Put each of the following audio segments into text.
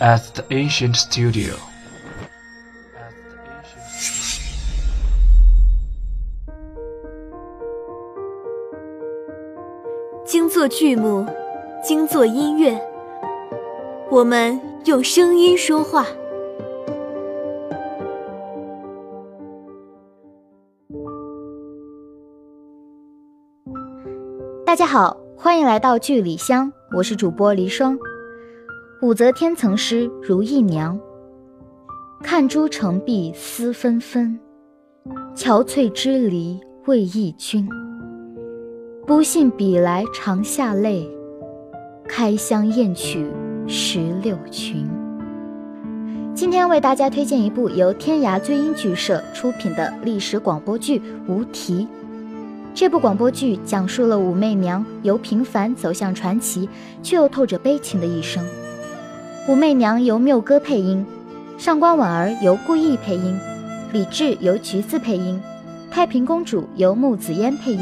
at the ancient studio. 精作剧目，精作音乐，我们用声音说话。大家好，欢迎来到剧里香，我是主播黎霜。武则天曾诗如意娘，看朱成碧思纷纷，憔悴支离为忆君。不信比来长下泪，开箱验取石榴裙。今天为大家推荐一部由天涯醉音剧社出品的历史广播剧《无题》。这部广播剧讲述了武媚娘由平凡走向传奇，却又透着悲情的一生。武媚娘由缪哥配音，上官婉儿由顾意配音，李治由橘子配音，太平公主由穆子嫣配音。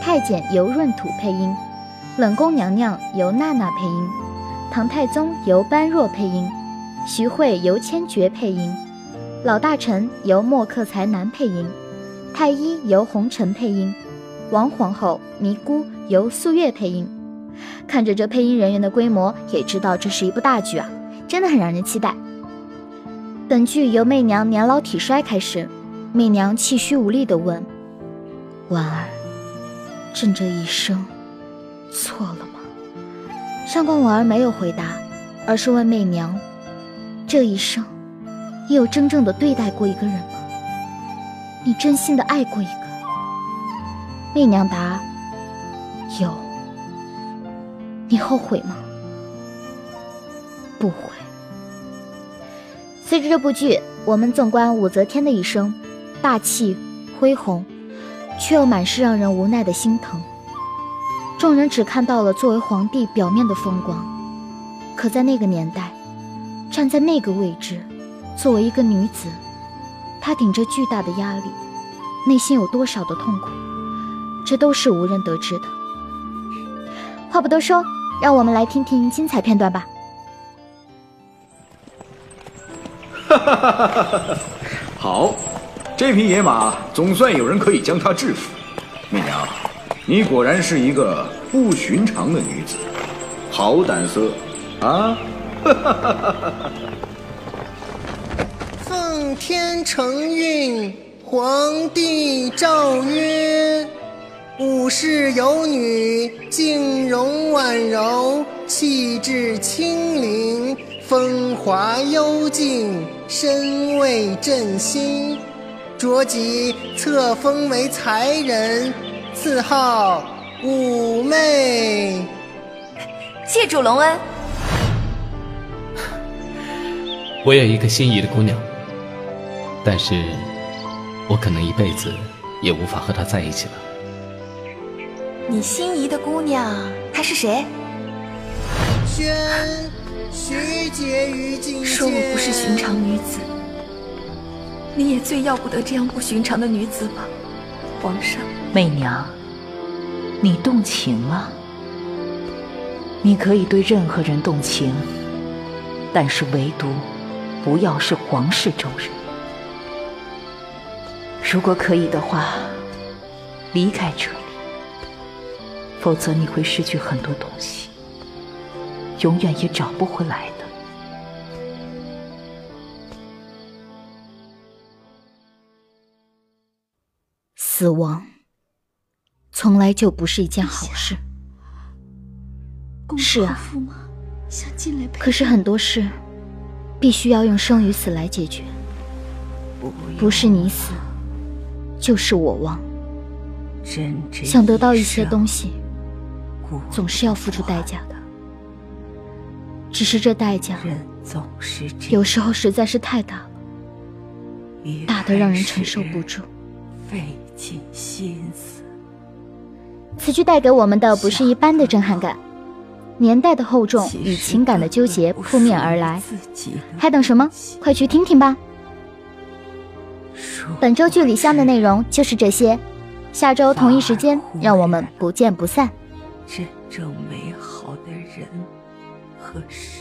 太监由闰土配音，冷宫娘娘由娜娜配音，唐太宗由般若配音，徐慧由千珏配音，老大臣由莫克才男配音，太医由红尘配音，王皇后尼姑由素月配音。看着这配音人员的规模，也知道这是一部大剧啊，真的很让人期待。本剧由媚娘年老体衰开始，媚娘气虚无力地问婉儿。朕这一生错了吗？上官婉儿没有回答，而是问媚娘：“这一生，你有真正的对待过一个人吗？你真心的爱过一个？”媚娘答：“有。你后悔吗？不悔。”随着这部剧，我们纵观武则天的一生，大气恢宏。却又满是让人无奈的心疼。众人只看到了作为皇帝表面的风光，可在那个年代，站在那个位置，作为一个女子，她顶着巨大的压力，内心有多少的痛苦，这都是无人得知的。话不多说，让我们来听听精彩片段吧。哈哈哈哈哈哈！好。这匹野马总算有人可以将它制服。媚娘，你果然是一个不寻常的女子，好胆色啊！哈哈哈哈哈奉天承运，皇帝诏曰：武氏有女，静容婉柔，气质清灵，风华幽静，深慰朕心。着即册封为才人，赐号武媚。谢主隆恩。我有一个心仪的姑娘，但是我可能一辈子也无法和她在一起了。你心仪的姑娘，她是谁？宣徐婕妤觐说我不是寻常女子。你也最要不得这样不寻常的女子吧，皇上。媚娘，你动情了。你可以对任何人动情，但是唯独不要是皇室中人。如果可以的话，离开这里，否则你会失去很多东西，永远也找不回来的。死亡从来就不是一件好事。是啊，可是很多事必须要用生与死来解决。不是你死，就是我亡。想得到一些东西，总是要付出代价的。只是这代价，有时候实在是太大了，大的让人承受不住。费尽心思。此剧带给我们的不是一般的震撼感，年代的厚重与情感的纠结扑面而来，还等什么？快去听听吧！本周剧里香的内容就是这些，下周同一时间，让我们不见不散。真正美好的人和事。